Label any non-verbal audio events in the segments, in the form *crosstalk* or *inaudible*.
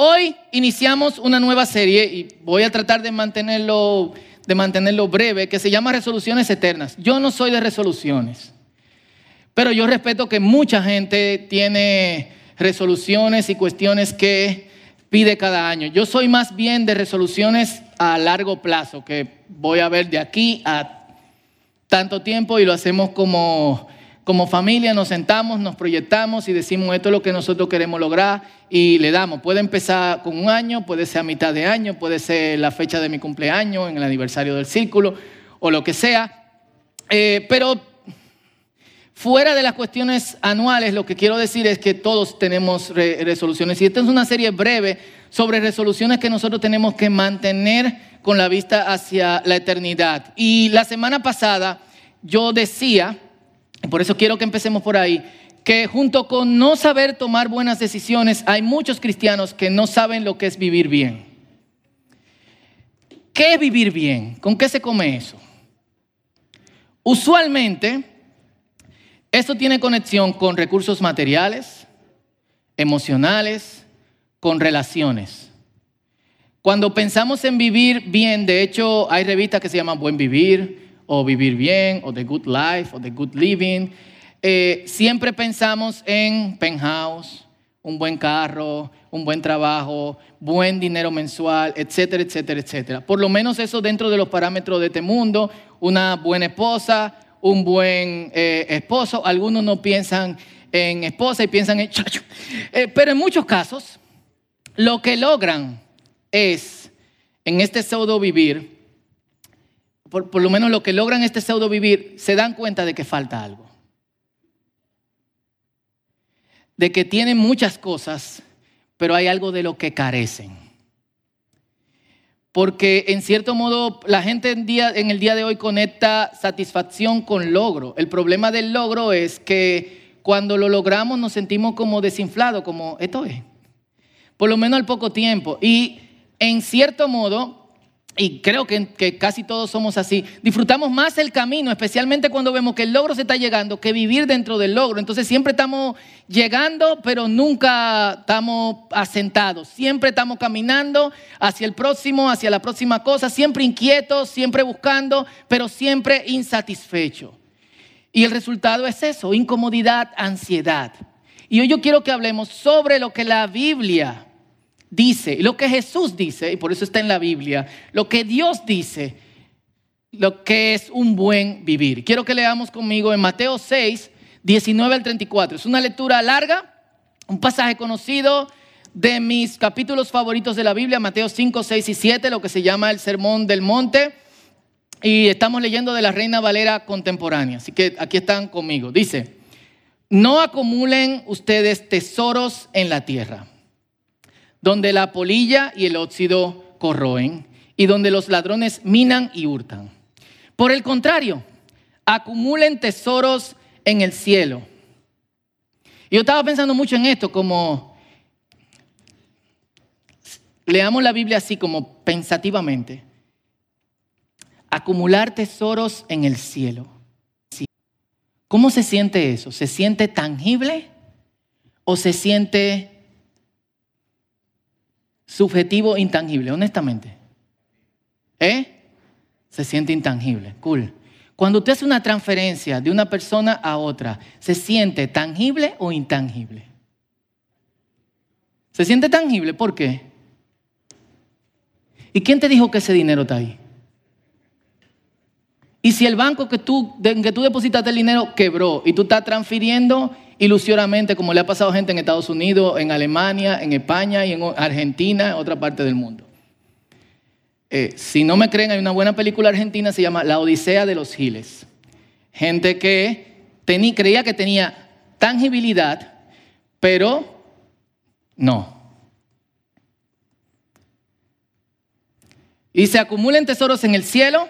Hoy iniciamos una nueva serie y voy a tratar de mantenerlo, de mantenerlo breve, que se llama Resoluciones Eternas. Yo no soy de resoluciones, pero yo respeto que mucha gente tiene resoluciones y cuestiones que pide cada año. Yo soy más bien de resoluciones a largo plazo, que voy a ver de aquí a tanto tiempo y lo hacemos como como familia nos sentamos, nos proyectamos y decimos esto es lo que nosotros queremos lograr y le damos. Puede empezar con un año, puede ser a mitad de año, puede ser la fecha de mi cumpleaños, en el aniversario del círculo o lo que sea. Eh, pero fuera de las cuestiones anuales, lo que quiero decir es que todos tenemos resoluciones. Y esta es una serie breve sobre resoluciones que nosotros tenemos que mantener con la vista hacia la eternidad. Y la semana pasada yo decía por eso quiero que empecemos por ahí, que junto con no saber tomar buenas decisiones, hay muchos cristianos que no saben lo que es vivir bien. ¿Qué es vivir bien? ¿Con qué se come eso? Usualmente, esto tiene conexión con recursos materiales, emocionales, con relaciones. Cuando pensamos en vivir bien, de hecho hay revistas que se llaman Buen Vivir, o vivir bien, o the good life, o the good living. Eh, siempre pensamos en penthouse, un buen carro, un buen trabajo, buen dinero mensual, etcétera, etcétera, etcétera. Por lo menos eso dentro de los parámetros de este mundo, una buena esposa, un buen eh, esposo. Algunos no piensan en esposa y piensan en chacho. Eh, pero en muchos casos, lo que logran es, en este pseudo vivir, por, lo menos lo que logran este pseudo vivir, se dan cuenta de que falta algo. De que tienen muchas cosas, pero hay algo de lo que carecen. Porque en cierto modo la gente en, día, en el día de hoy conecta satisfacción con logro. El problema del logro es que cuando lo logramos nos sentimos como desinflados, como esto es. Por lo menos al poco tiempo. Y en cierto modo y creo que, casi todos somos así, disfrutamos más el camino, especialmente cuando vemos que el logro se está llegando, que vivir dentro del logro. Entonces siempre estamos llegando, pero nunca estamos asentados. Siempre estamos caminando hacia el próximo, hacia la próxima cosa, siempre inquietos, siempre buscando, pero siempre insatisfechos. Y el resultado es eso, incomodidad, ansiedad. Y hoy yo quiero que hablemos sobre lo que la Biblia dice, lo que Jesús dice, y por eso está en la Biblia, lo que Dios dice, lo que es un buen vivir. Quiero que leamos conmigo en Mateo 6, 19 al 34. Es una lectura larga, un pasaje conocido de mis capítulos favoritos de la Biblia, Mateo 5, 6 y 7, lo que se llama el Sermón del Monte. Y estamos leyendo de la Reina Valera contemporánea. Así que aquí están conmigo. Dice, no acumulen ustedes tesoros en la tierra donde la polilla y el óxido corroen y donde los ladrones minan y hurtan. Por el contrario, acumulen tesoros en el cielo. yo estaba pensando mucho en esto, como leamos la Biblia así, como pensativamente. Acumular tesoros en el cielo. ¿Cómo se siente eso? ¿Se siente tangible o se siente subjetivo intangible, honestamente. ¿Eh? Se siente intangible. Cool. Cuando usted hace una transferencia de una persona a otra, ¿se siente tangible o intangible? ¿Se siente tangible? ¿Por qué? ¿Y quién te dijo que ese dinero está ahí? Y si el banco que tú, en que tú depositaste el dinero quebró y tú estás transfiriendo ilusionamente, como le ha pasado a gente en Estados Unidos, en Alemania, en España y en Argentina, en otra parte del mundo. Eh, si no me creen, hay una buena película argentina, se llama La Odisea de los Giles. Gente que creía que tenía tangibilidad, pero no. Y se acumulen tesoros en el cielo,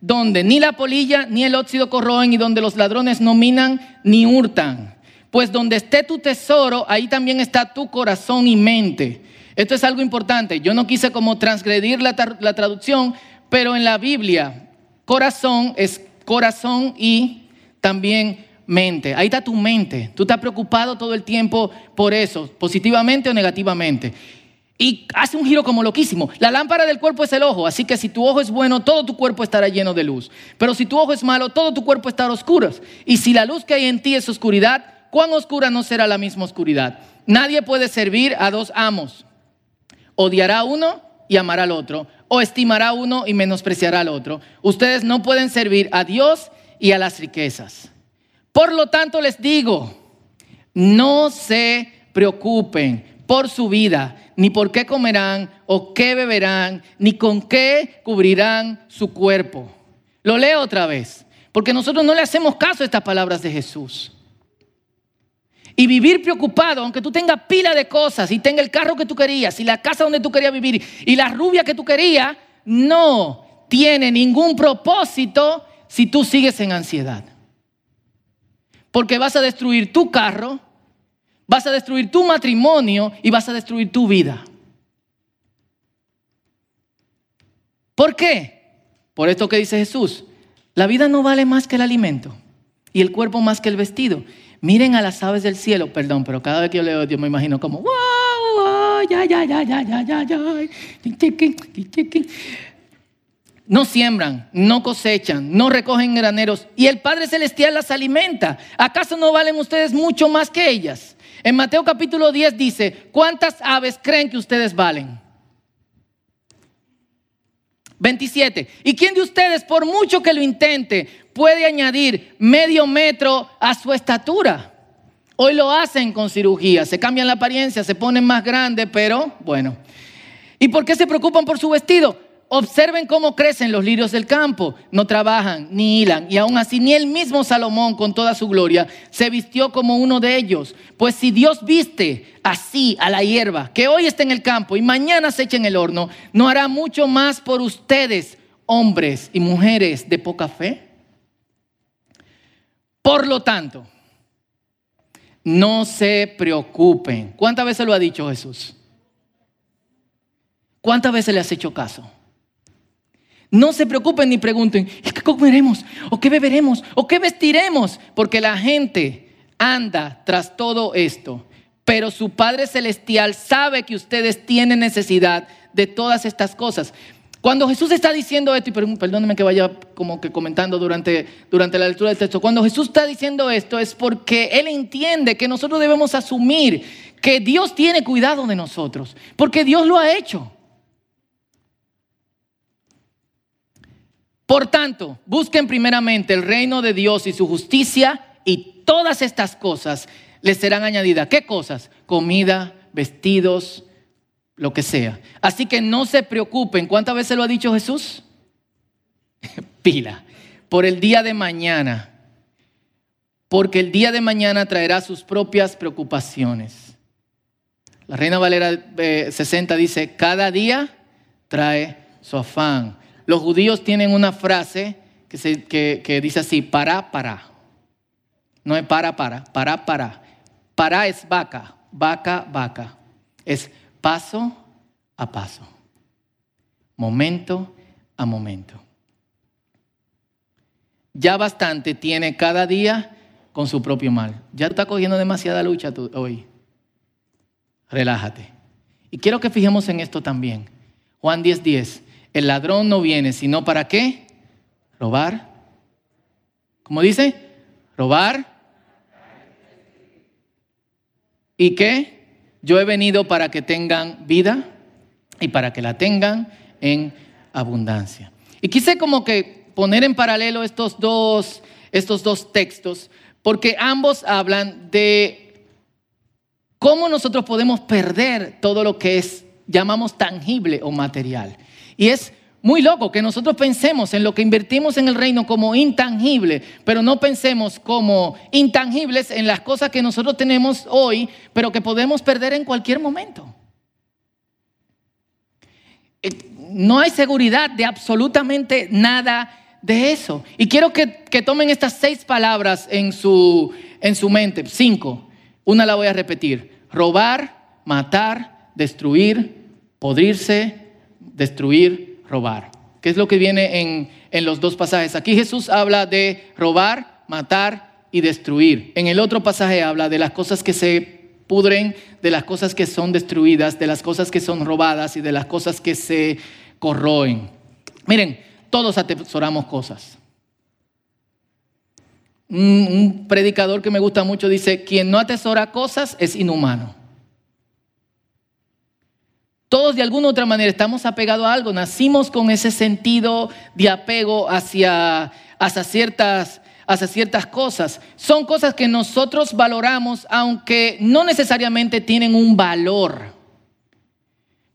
donde ni la polilla ni el óxido corroen y donde los ladrones no minan ni hurtan. Pues donde esté tu tesoro, ahí también está tu corazón y mente. Esto es algo importante. Yo no quise como transgredir la, traducción, pero en la Biblia, corazón es corazón y también mente. Ahí está tu mente. Tú estás preocupado todo el tiempo por eso, positivamente o negativamente. Y hace un giro como loquísimo. La lámpara del cuerpo es el ojo, así que si tu ojo es bueno, todo tu cuerpo estará lleno de luz. Pero si tu ojo es malo, todo tu cuerpo estará oscuro. Y si la luz que hay en ti es oscuridad, ¿cuán oscura no será la misma oscuridad? Nadie puede servir a dos amos. Odiará uno y amará al otro, o estimará uno y menospreciará al otro. Ustedes no pueden servir a Dios y a las riquezas. Por lo tanto les digo, no se preocupen por su vida, ni por qué comerán o qué beberán, ni con qué cubrirán su cuerpo. Lo leo otra vez, porque nosotros no le hacemos caso a estas palabras de Jesús. Y vivir preocupado, aunque tú tengas pila de cosas y tenga el carro que tú querías y la casa donde tú querías vivir y la rubia que tú querías, no tiene ningún propósito si tú sigues en ansiedad. Porque vas a destruir tu carro, vas a destruir tu matrimonio y vas a destruir tu vida. ¿Por qué? Por esto que dice Jesús. La vida no vale más que el alimento y el cuerpo más que el vestido. Miren a las aves del cielo, perdón, pero cada vez que yo leo yo me imagino como, wow, wow, ya, ya, ya, ya, ya, ya. No siembran, no cosechan, no recogen graneros y el Padre Celestial las alimenta. ¿Acaso no valen ustedes mucho más que ellas? En Mateo capítulo 10 dice, ¿cuántas aves creen que ustedes valen? 27. ¿Y quién de ustedes, por mucho que lo intente, puede añadir medio metro a su estatura? Hoy lo hacen con cirugía, se cambian la apariencia, se ponen más grandes, pero bueno. ¿Y por qué se preocupan por su vestido? Observen cómo crecen los lirios del campo. No trabajan ni hilan. Y aún así, ni el mismo Salomón, con toda su gloria, se vistió como uno de ellos. Pues si Dios viste así a la hierba, que hoy está en el campo y mañana se echa en el horno, ¿no hará mucho más por ustedes, hombres y mujeres de poca fe? Por lo tanto, no se preocupen. ¿Cuántas veces lo ha dicho Jesús? ¿Cuántas veces le has hecho caso? No se preocupen ni pregunten, ¿qué comeremos? ¿O qué beberemos? ¿O qué vestiremos? Porque la gente anda tras todo esto. Pero su Padre Celestial sabe que ustedes tienen necesidad de todas estas cosas. Cuando Jesús está diciendo esto, y perdónenme que vaya como que comentando durante, durante la lectura del texto, cuando Jesús está diciendo esto es porque Él entiende que nosotros debemos asumir que Dios tiene cuidado de nosotros, porque Dios lo ha hecho. Por tanto, busquen primeramente el reino de Dios y su justicia y todas estas cosas les serán añadidas. ¿Qué cosas? Comida, vestidos, lo que sea. Así que no se preocupen. ¿Cuántas veces lo ha dicho Jesús? *laughs* Pila. Por el día de mañana. Porque el día de mañana traerá sus propias preocupaciones. La Reina Valera 60 eh, dice, cada día trae su afán. Los judíos tienen una frase que, dice así, para, para. No es para, para, para, para. Para es vaca, vaca, vaca. Es paso a paso. Momento a momento. Ya bastante tiene cada día con su propio mal. Ya está cogiendo demasiada lucha hoy. Relájate. Y quiero que fijemos en esto también. Juan 10:10. 10. El ladrón no viene, sino para qué? Robar. ¿Cómo dice? Robar. ¿Y qué? Yo he venido para que tengan vida y para que la tengan en abundancia. Y quise como que poner en paralelo estos dos, estos dos textos, porque ambos hablan de cómo nosotros podemos perder todo lo que es, llamamos tangible o material. Y es muy loco que nosotros pensemos en lo que invertimos en el reino como intangible, pero no pensemos como intangibles en las cosas que nosotros tenemos hoy, pero que podemos perder en cualquier momento. Eh, no hay seguridad de absolutamente nada de eso. Y quiero que, tomen estas seis palabras en su, en su mente, cinco. Una la voy a repetir. Robar, matar, destruir, podrirse, destruir, robar. ¿Qué es lo que viene en, en los dos pasajes? Aquí Jesús habla de robar, matar y destruir. En el otro pasaje habla de las cosas que se pudren, de las cosas que son destruidas, de las cosas que son robadas y de las cosas que se corroen. Miren, todos atesoramos cosas. Un, predicador que me gusta mucho dice, quien no atesora cosas es inhumano. Todos de alguna u otra manera estamos apegados a algo, nacimos con ese sentido de apego hacia, hacia, ciertas, hacia ciertas cosas. Son cosas que nosotros valoramos aunque no necesariamente tienen un valor.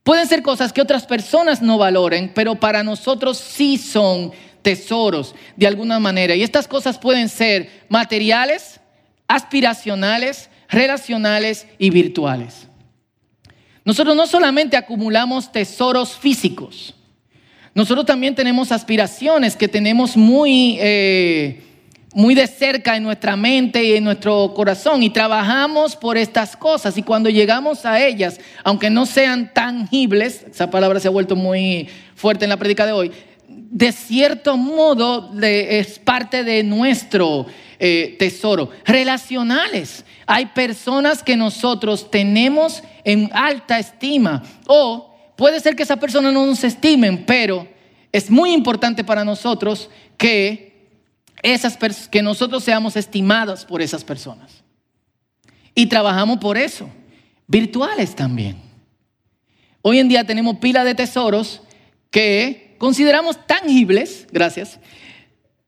Pueden ser cosas que otras personas no valoren, pero para nosotros sí son tesoros de alguna manera. Y estas cosas pueden ser materiales, aspiracionales, relacionales y virtuales. Nosotros no solamente acumulamos tesoros físicos, nosotros también tenemos aspiraciones que tenemos muy, eh, muy de cerca en nuestra mente y en nuestro corazón y trabajamos por estas cosas. Y cuando llegamos a ellas, aunque no sean tangibles, esa palabra se ha vuelto muy fuerte en la prédica de hoy, de cierto modo es parte de nuestro eh, tesoro. Relacionales. Hay personas que nosotros tenemos en alta estima o puede ser que esa persona no nos estimen, pero es muy importante para nosotros que, esas que nosotros seamos estimados por esas personas. Y trabajamos por eso. Virtuales también. Hoy en día tenemos pila de tesoros que consideramos tangibles, gracias,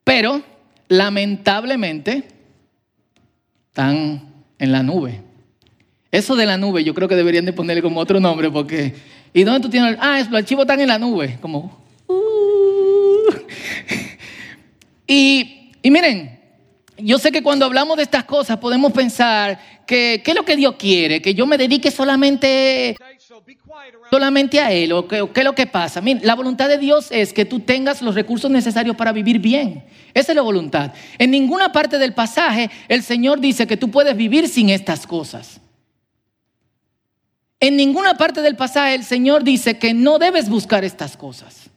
pero lamentablemente están en la nube. Eso de la nube yo creo que deberían de ponerle como otro nombre porque... ¿Y dónde tú tienes? Ah, los archivos están en la nube, como... Uh. y, y miren, yo sé que cuando hablamos de estas cosas podemos pensar que qué es lo que Dios quiere, que yo me dedique solamente solamente a Él o qué, es lo que pasa. la voluntad de Dios es que tú tengas los recursos necesarios para vivir bien. Esa es la voluntad. En ninguna parte del pasaje el Señor dice que tú puedes vivir sin estas cosas. En ninguna parte del pasaje el Señor dice que no debes buscar estas cosas.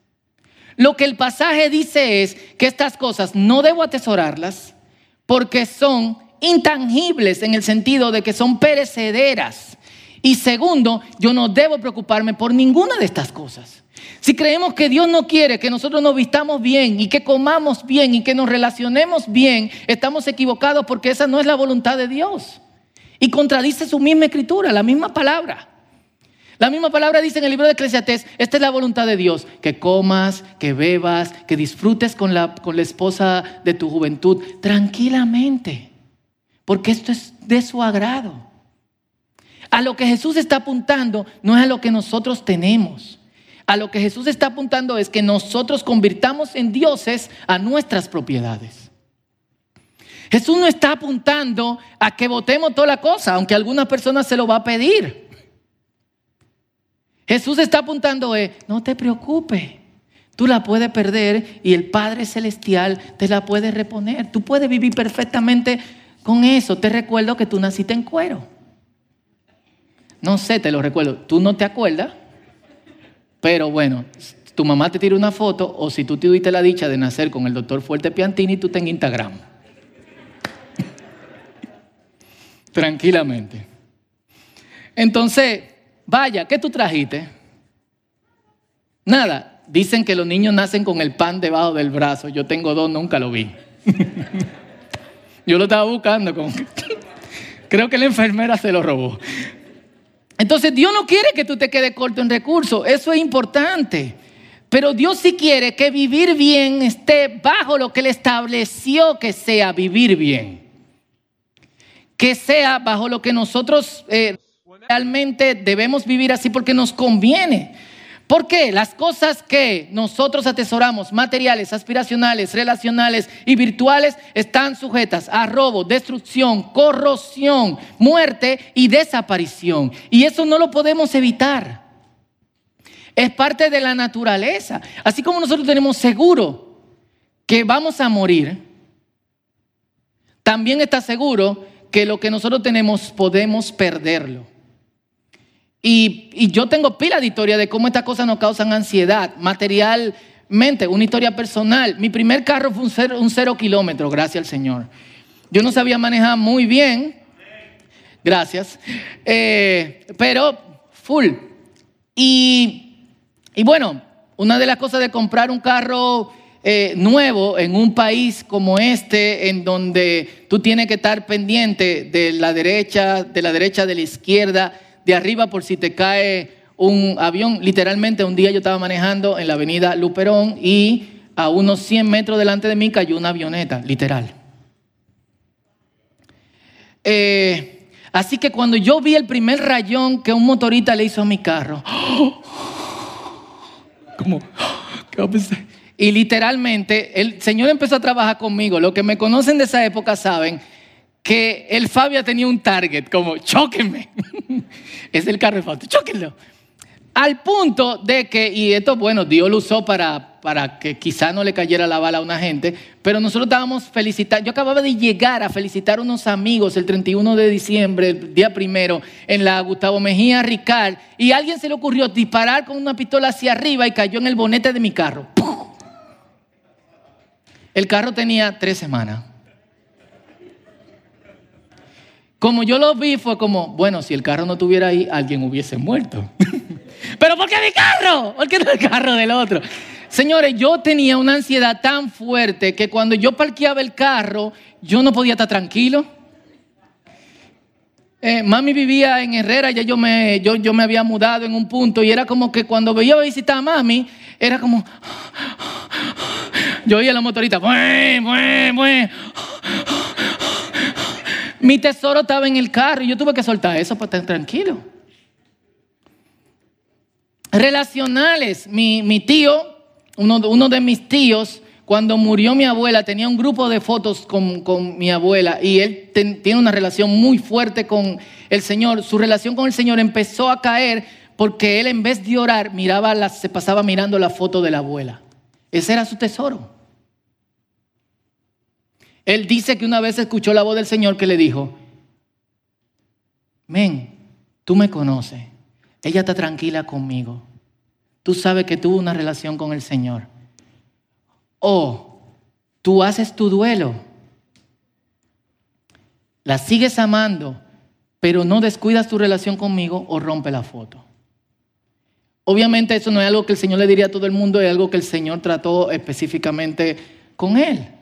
Lo que el pasaje dice es que estas cosas no debo atesorarlas porque son intangibles en el sentido de que son perecederas. Y segundo, yo no debo preocuparme por ninguna de estas cosas. Si creemos que Dios no quiere que nosotros nos vistamos bien y que comamos bien y que nos relacionemos bien, estamos equivocados porque esa no es la voluntad de Dios. Y contradice su misma escritura, la misma palabra. La misma palabra dice en el libro de Eclesiastés, esta es la voluntad de Dios, que comas, que bebas, que disfrutes con la, con la esposa de tu juventud tranquilamente, porque esto es de su agrado. A lo que Jesús está apuntando no es a lo que nosotros tenemos. A lo que Jesús está apuntando es que nosotros convirtamos en dioses a nuestras propiedades. Jesús no está apuntando a que votemos toda la cosa, aunque algunas personas se lo va a pedir. Jesús está apuntando a, no te preocupes, tú la puedes perder y el Padre Celestial te la puede reponer. Tú puedes vivir perfectamente con eso. Te recuerdo que tú naciste en cuero. No sé, te lo recuerdo. Tú no te acuerdas, pero bueno, tu mamá te tira una foto o si tú tuviste la dicha de nacer con el doctor Fuerte Piantini, tú ten Instagram. *laughs* Tranquilamente. Entonces, vaya, ¿qué tú trajiste? Nada. Dicen que los niños nacen con el pan debajo del brazo. Yo tengo dos, nunca lo vi. *laughs* Yo lo estaba buscando. Con... *laughs* Creo que la enfermera se lo robó. Entonces Dios no quiere que tú te quedes corto en recursos, eso es importante. Pero Dios sí quiere que vivir bien esté bajo lo que Él estableció que sea vivir bien. Que sea bajo lo que nosotros eh, realmente debemos vivir así porque nos conviene. ¿Por qué? Las cosas que nosotros atesoramos, materiales, aspiracionales, relacionales y virtuales, están sujetas a robo, destrucción, corrosión, muerte y desaparición. Y eso no lo podemos evitar. Es parte de la naturaleza. Así como nosotros tenemos seguro que vamos a morir, también está seguro que lo que nosotros tenemos podemos perderlo. Y, yo tengo pila de historia de cómo estas cosas nos causan ansiedad, materialmente, una historia personal. Mi primer carro fue un cero, un kilómetro, gracias al Señor. Yo no sabía manejar muy bien. Gracias. Eh, pero full. Y, y, bueno, una de las cosas de comprar un carro eh, nuevo en un país como este, en donde tú tienes que estar pendiente de la derecha, de la derecha, de la izquierda, de arriba por si te cae un avión. Literalmente un día yo estaba manejando en la avenida Luperón y a unos 100 metros delante de mí cayó una avioneta, literal. Eh, así que cuando yo vi el primer rayón que un motorista le hizo a mi carro, *gasps* como. *gasps* Y literalmente el Señor empezó a trabajar conmigo. Los que me conocen de esa época saben que el Fabio tenía un target, como, chóquenme. *laughs* es el carro de. Al punto de que, y esto, bueno, Dios lo usó para, para que quizá no le cayera la bala a una gente, pero nosotros estábamos felicitando. Yo acababa de llegar a felicitar a unos amigos el 31 de diciembre, el día primero, en la Gustavo Mejía Ricard, y a alguien se le ocurrió disparar con una pistola hacia arriba y cayó en el bonete de mi carro. El carro tenía tres semanas. Como yo lo vi, fue como, bueno, si el carro no estuviera ahí, alguien hubiese muerto. *laughs* Pero ¿por qué mi carro? ¿Por qué no el carro del otro? Señores, yo tenía una ansiedad tan fuerte que cuando yo parqueaba el carro, yo no podía estar tranquilo. Eh, mami vivía en Herrera, ya yo me, yo, yo me había mudado en un punto y era como que cuando veía a visitar a mami, era como, yo oía la motorita, mi tesoro estaba en el carro y yo tuve que soltar eso para estar tranquilo. Relacionales, mi, tío, uno, de mis tíos, cuando murió mi abuela, tenía un grupo de fotos con, mi abuela y él tiene una relación muy fuerte con el Señor. Su relación con el Señor empezó a caer porque él en vez de orar miraba se pasaba mirando la foto de la abuela. Ese era su tesoro. Él dice que una vez escuchó la voz del Señor que le dijo, men, tú me conoces, ella está tranquila conmigo. Tú sabes que tuvo una relación con el Señor. O tú haces tu duelo. La sigues amando, pero no descuidas tu relación conmigo o rompe la foto. Obviamente eso no es algo que el Señor le diría a todo el mundo, es algo que el Señor trató específicamente con él.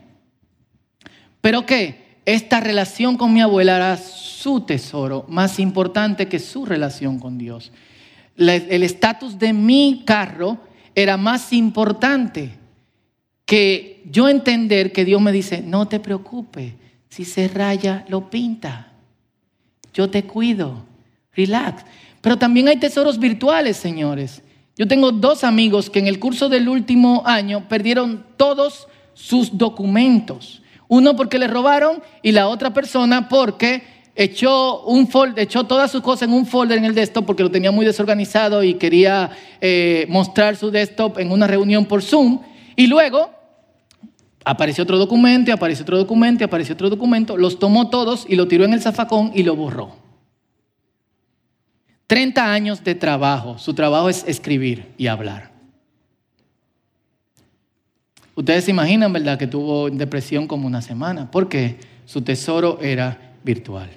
Pero que esta relación con mi abuela era su tesoro más importante que su relación con Dios el estatus de mi carro era más importante que yo entender que Dios me dice, no te preocupes, si se raya, lo pinta. Yo te cuido, relax. Pero también hay tesoros virtuales, señores. Yo tengo dos amigos que en el curso del último año perdieron todos sus documentos. Uno porque le robaron y la otra persona porque echó, un folder, echó todas sus cosas en un folder en el desktop porque lo tenía muy desorganizado y quería eh, mostrar su desktop en una reunión por Zoom. Y luego apareció otro documento, apareció otro documento, apareció otro documento, los tomó todos y lo tiró en el zafacón y lo borró. 30 años de trabajo, su trabajo es escribir y hablar. Ustedes se imaginan, ¿verdad?, que tuvo depresión como una semana, porque su tesoro era virtual.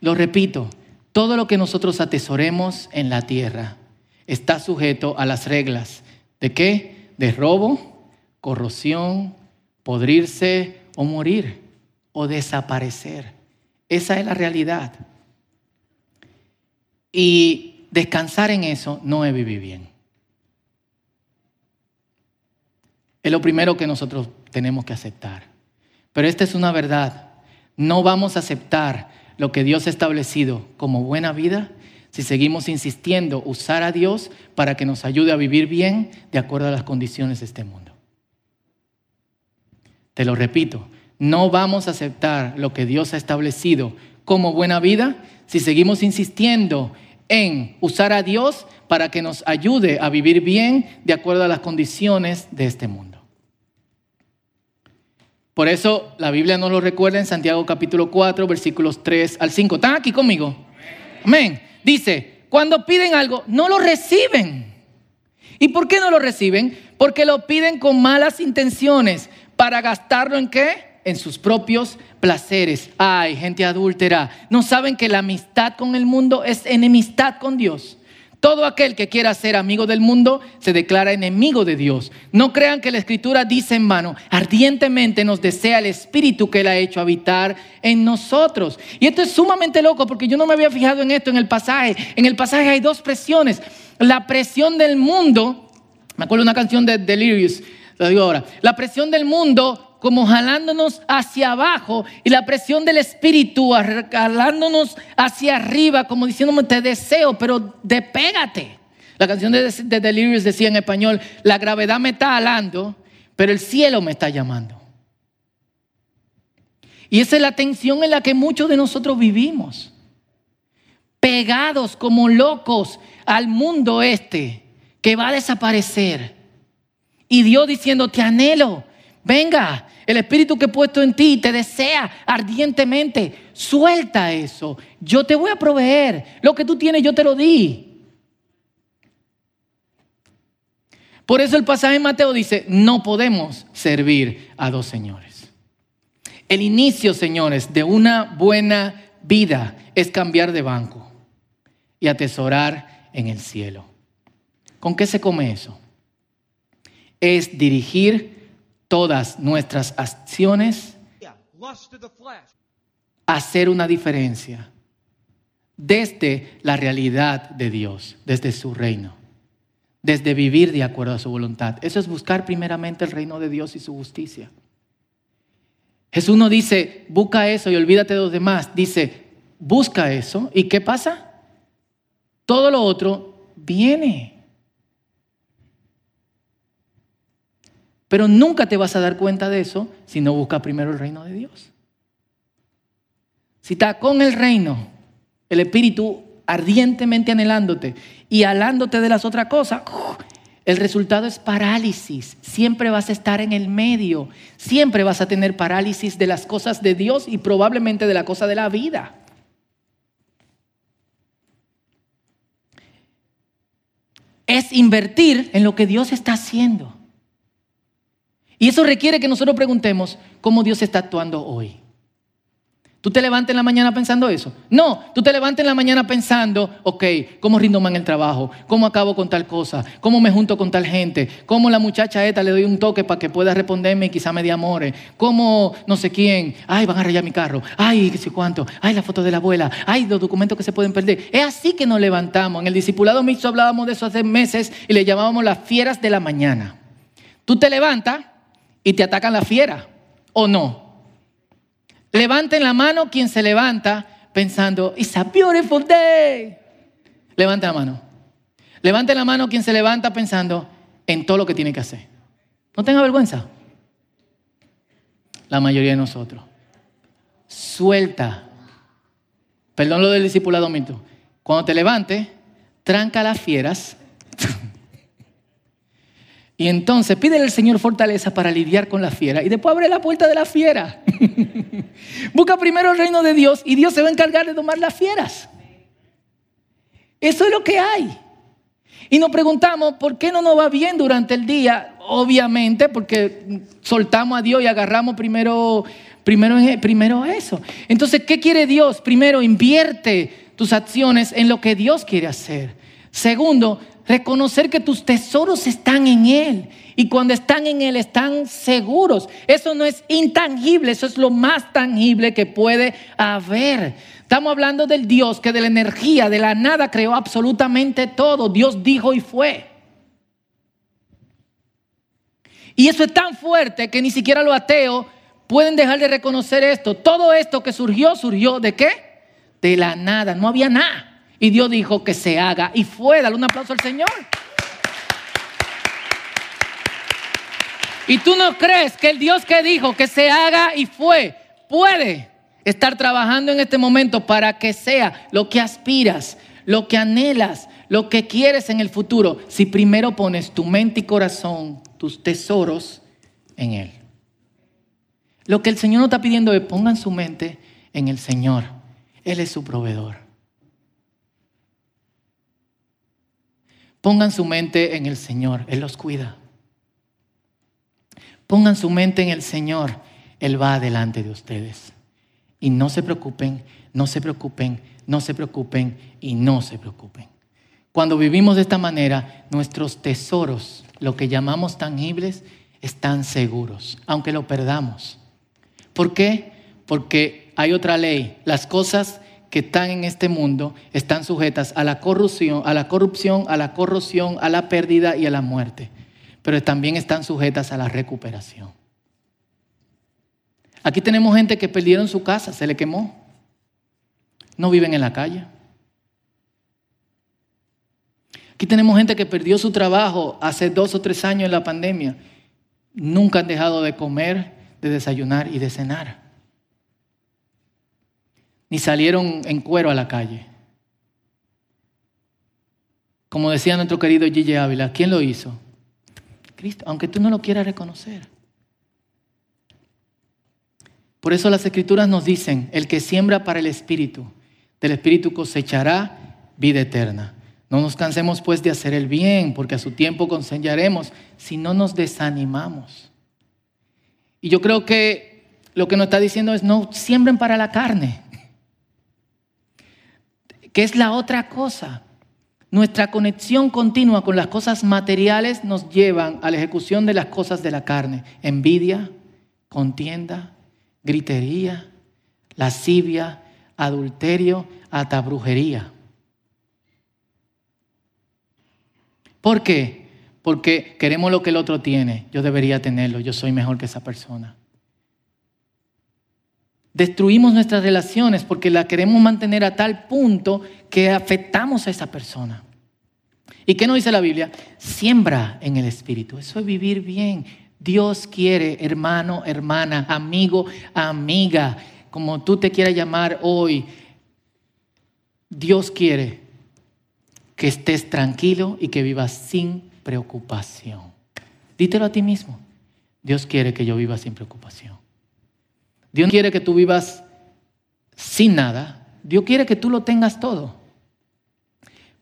Lo repito, todo lo que nosotros atesoremos en la tierra está sujeto a las reglas. ¿De qué? De robo, corrosión, podrirse o morir o desaparecer. Esa es la realidad. Y descansar en eso no es vivir bien. Es lo primero que nosotros tenemos que aceptar. Pero esta es una verdad. No vamos a aceptar lo que Dios ha establecido como buena vida si seguimos insistiendo usar a Dios para que nos ayude a vivir bien de acuerdo a las condiciones de este mundo. Te lo repito, no vamos a aceptar lo que Dios ha establecido como buena vida si seguimos insistiendo en usar a Dios para que nos ayude a vivir bien de acuerdo a las condiciones de este mundo. Por eso la Biblia nos lo recuerda en Santiago capítulo 4, versículos 3 al 5. ¿Están aquí conmigo? Amén. Dice, cuando piden algo, no lo reciben. ¿Y por qué no lo reciben? Porque lo piden con malas intenciones para gastarlo en qué? en sus propios placeres. Ay, gente adúltera, ¿no saben que la amistad con el mundo es enemistad con Dios? Todo aquel que quiera ser amigo del mundo se declara enemigo de Dios. No crean que la escritura dice en vano, ardientemente nos desea el espíritu que él ha hecho habitar en nosotros. Y esto es sumamente loco porque yo no me había fijado en esto en el pasaje. En el pasaje hay dos presiones. La presión del mundo, me acuerdo una canción de Delirious, lo digo ahora, la presión del mundo como jalándonos hacia abajo y la presión del espíritu jalándonos hacia arriba, como diciéndome te deseo, pero despégate. La canción de, de Delirious decía en español, la gravedad me está jalando, pero el cielo me está llamando. Y esa es la tensión en la que muchos de nosotros vivimos. Pegados como locos al mundo este que va a desaparecer. Y Dios diciendo, te anhelo, venga, el espíritu que he puesto en ti te desea ardientemente. Suelta eso. Yo te voy a proveer. Lo que tú tienes, yo te lo di. Por eso el pasaje en Mateo dice, no podemos servir a dos señores. El inicio, señores, de una buena vida es cambiar de banco y atesorar en el cielo. ¿Con qué se come eso? Es dirigir todas nuestras acciones hacer una diferencia desde la realidad de Dios, desde su reino, desde vivir de acuerdo a su voluntad. Eso es buscar primeramente el reino de Dios y su justicia. Jesús no dice, busca eso y olvídate de los demás. Dice, busca eso. ¿Y qué pasa? Todo lo otro viene. Pero nunca te vas a dar cuenta de eso si no buscas primero el reino de Dios. Si estás con el reino, el Espíritu ardientemente anhelándote y alándote de las otras cosas, el resultado es parálisis. Siempre vas a estar en el medio. Siempre vas a tener parálisis de las cosas de Dios y probablemente de la cosa de la vida. Es invertir en lo que Dios está haciendo. Y eso requiere que nosotros preguntemos cómo Dios está actuando hoy. ¿Tú te levantas en la mañana pensando eso? No, tú te levantas en la mañana pensando, ok, ¿cómo rindo más en el trabajo? ¿Cómo acabo con tal cosa? ¿Cómo me junto con tal gente? ¿Cómo la muchacha esta le doy un toque para que pueda responderme y quizá me dé amores? ¿Cómo no sé quién? Ay, van a rayar mi carro. Ay, qué sé cuánto. Ay, la foto de la abuela. Ay, los documentos que se pueden perder. Es así que nos levantamos. En el discipulado mixto hablábamos de eso hace meses y le llamábamos las fieras de la mañana. Tú te levantas y te atacan la fiera, ¿o no? Levanten la mano quien se levanta pensando, it's a beautiful day. Levanten la mano. Levanten la mano quien se levanta pensando en todo lo que tiene que hacer. No tenga vergüenza. La mayoría de nosotros. Suelta. Perdón lo del discipulado mito. Cuando te levantes, tranca las fieras *laughs* y entonces pídele al Señor fortaleza para lidiar con la fiera y después abre la puerta de la fiera. *laughs* Busca primero el reino de Dios y Dios se va a encargar de tomar las fieras. Eso es lo que hay. Y nos preguntamos, ¿por qué no nos va bien durante el día? Obviamente, porque soltamos a Dios y agarramos primero, primero, primero eso. Entonces, ¿qué quiere Dios? Primero, invierte tus acciones en lo que Dios quiere hacer. Segundo, Reconocer que tus tesoros están en Él. Y cuando están en Él están seguros. Eso no es intangible, eso es lo más tangible que puede haber. Estamos hablando del Dios que de la energía, de la nada, creó absolutamente todo. Dios dijo y fue. Y eso es tan fuerte que ni siquiera los ateos pueden dejar de reconocer esto. Todo esto que surgió, surgió de qué? De la nada. No había nada. Y Dios dijo que se haga. Y fue, dale un aplauso al Señor. Y tú no crees que el Dios que dijo que se haga y fue, puede estar trabajando en este momento para que sea lo que aspiras, lo que anhelas, lo que quieres en el futuro, si primero pones tu mente y corazón, tus tesoros en Él. Lo que el Señor nos está pidiendo es pongan su mente en el Señor. Él es su proveedor. Pongan su mente en el Señor, Él los cuida. Pongan su mente en el Señor, Él va adelante de ustedes. Y no se preocupen, no se preocupen, no se preocupen y no se preocupen. Cuando vivimos de esta manera, nuestros tesoros, lo que llamamos tangibles, están seguros, aunque lo perdamos. ¿Por qué? Porque hay otra ley. Las cosas que están en este mundo están sujetas a la corrupción, a la corrupción, a la corrosión, a la pérdida y a la muerte. Pero también están sujetas a la recuperación. Aquí tenemos gente que perdieron su casa, se le quemó. No viven en la calle. Aquí tenemos gente que perdió su trabajo hace dos o tres años en la pandemia. Nunca han dejado de comer, de desayunar y de cenar. Ni salieron en cuero a la calle. Como decía nuestro querido Gigi Ávila, ¿quién lo hizo? Cristo, aunque tú no lo quieras reconocer. Por eso las escrituras nos dicen, el que siembra para el Espíritu, del Espíritu cosechará vida eterna. No nos cansemos pues de hacer el bien, porque a su tiempo cosecharemos si no nos desanimamos. Y yo creo que lo que nos está diciendo es no siembren para la carne, que es la otra cosa. Nuestra conexión continua con las cosas materiales nos llevan a la ejecución de las cosas de la carne. Envidia, contienda, gritería, lascivia, adulterio, hasta brujería. ¿Por qué? Porque queremos lo que el otro tiene. Yo debería tenerlo, yo soy mejor que esa persona. Destruimos nuestras relaciones porque la queremos mantener a tal punto que afectamos a esa persona. ¿Y qué nos dice la Biblia? Siembra en el Espíritu. Eso es vivir bien. Dios quiere, hermano, hermana, amigo, amiga, como tú te quieras llamar hoy, Dios quiere que estés tranquilo y que vivas sin preocupación. Dítelo a ti mismo. Dios quiere que yo viva sin preocupación. Dios quiere que tú vivas sin nada. Dios quiere que tú lo tengas todo.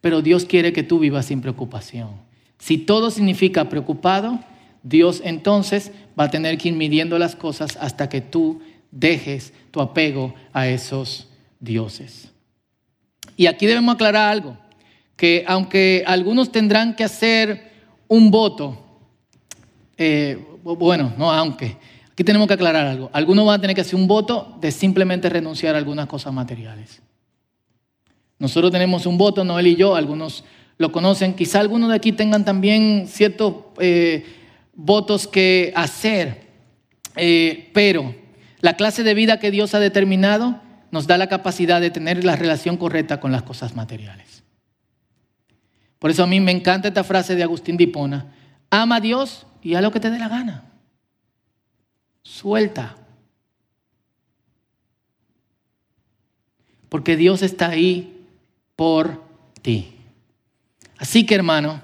Pero Dios quiere que tú vivas sin preocupación. Si todo significa preocupado, Dios entonces va a tener que ir midiendo las cosas hasta que tú dejes tu apego a esos dioses. Y aquí debemos aclarar algo, que aunque algunos tendrán que hacer un voto, eh, bueno, no aunque, aquí tenemos que aclarar algo, algunos van a tener que hacer un voto de simplemente renunciar a algunas cosas materiales. Nosotros tenemos un voto, Noel y yo, algunos lo conocen, quizá algunos de aquí tengan también ciertos eh, votos que hacer, eh, pero la clase de vida que Dios ha determinado nos da la capacidad de tener la relación correcta con las cosas materiales. Por eso a mí me encanta esta frase de Agustín de Hipona, ama a Dios y haz lo que te dé la gana. Suelta. Porque Dios está ahí por ti. Así que hermano,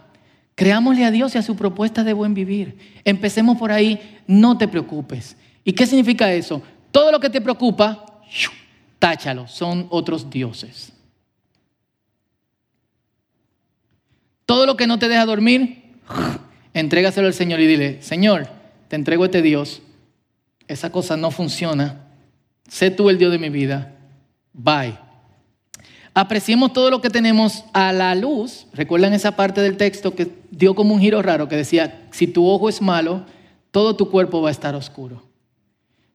creámosle a Dios y a su propuesta de buen vivir. Empecemos por ahí, no te preocupes. ¿Y qué significa eso? Todo lo que te preocupa, táchalo, son otros dioses. Todo lo que no te deja dormir, entrégaselo al Señor y dile, Señor, te entrego este Dios, esa cosa no funciona, sé tú el Dios de mi vida, bye. Apreciemos todo lo que tenemos a la luz. Recuerdan esa parte del texto que dio como un giro raro que decía, si tu ojo es malo, todo tu cuerpo va a estar oscuro.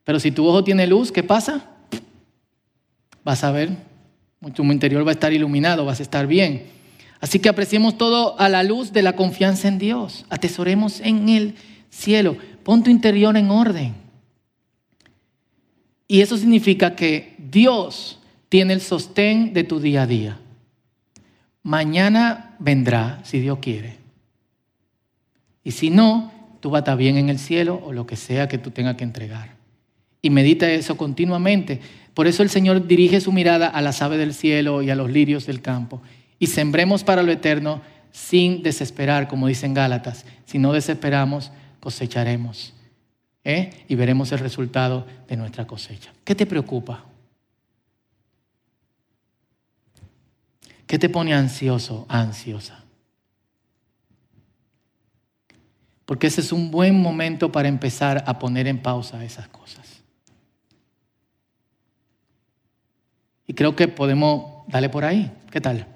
Pero si tu ojo tiene luz, ¿qué pasa? Vas a ver, tu interior va a estar iluminado, vas a estar bien. Así que apreciemos todo a la luz de la confianza en Dios. Atesoremos en el cielo. Pon tu interior en orden. Y eso significa que Dios tiene el sostén de tu día a día. Mañana vendrá, si Dios quiere. Y si no, tú vas a bien en el cielo o lo que sea que tú tengas que entregar y medita eso continuamente. Por eso el Señor dirige su mirada a las aves del cielo y a los lirios del campo. Y sembremos para lo eterno sin desesperar, como dicen Gálatas. Si no desesperamos, cosecharemos. ¿eh? y veremos el resultado de nuestra cosecha. ¿Qué te preocupa? ¿Qué te pone ansioso, ansiosa? Porque ese es un buen momento para empezar a poner en pausa esas cosas. Y creo que podemos darle por ahí. ¿Qué tal?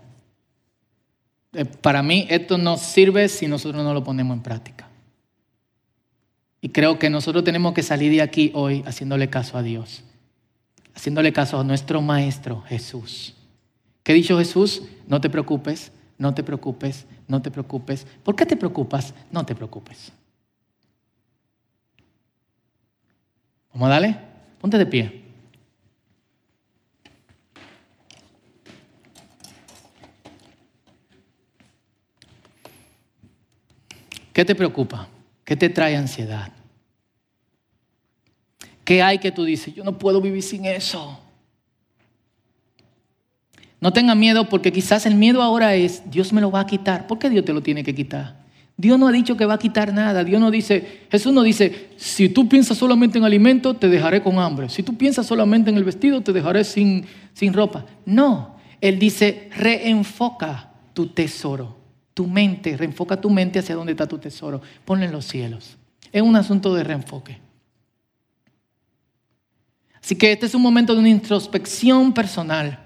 Eh, para mí esto no sirve si nosotros no lo ponemos en práctica. Y creo que nosotros tenemos que salir de aquí hoy haciéndole caso a Dios, haciéndole caso a nuestro Maestro Jesús. ¿Qué ha dicho Jesús? No te preocupes, no te preocupes, no te preocupes. ¿Por qué te preocupas? No te preocupes. Vamos a darle. Ponte de pie. ¿Qué te preocupa? ¿Qué te trae ansiedad? ¿Qué hay que tú dices? Yo no puedo vivir sin eso. No tengas miedo porque quizás el miedo ahora es, Dios me lo va a quitar. ¿Por qué Dios te lo tiene que quitar? Dios no ha dicho que va a quitar nada. Dios no dice, Jesús no dice, si tú piensas solamente en alimento, te dejaré con hambre. Si tú piensas solamente en el vestido, te dejaré sin, sin ropa. No, Él dice, reenfoca tu tesoro tu mente, reenfoca tu mente hacia dónde está tu tesoro. Ponle en los cielos. Es un asunto de reenfoque. Así que este es un momento de una introspección personal,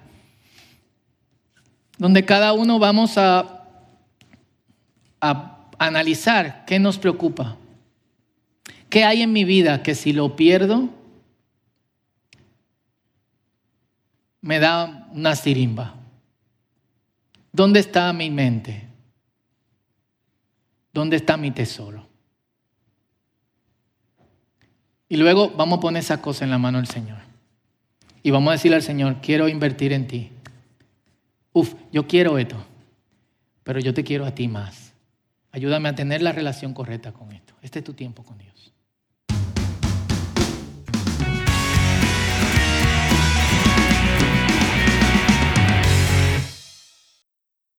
donde cada uno vamos a, a analizar qué nos preocupa. ¿Qué hay en mi vida que si lo pierdo, me da una sirimba? ¿Dónde está mi mente? ¿Dónde está mi tesoro? Y luego vamos a poner esa cosa en la mano del Señor. Y vamos a decirle al Señor, quiero invertir en ti. Uf, yo quiero esto, pero yo te quiero a ti más. Ayúdame a tener la relación correcta con esto. Este es tu tiempo con Dios.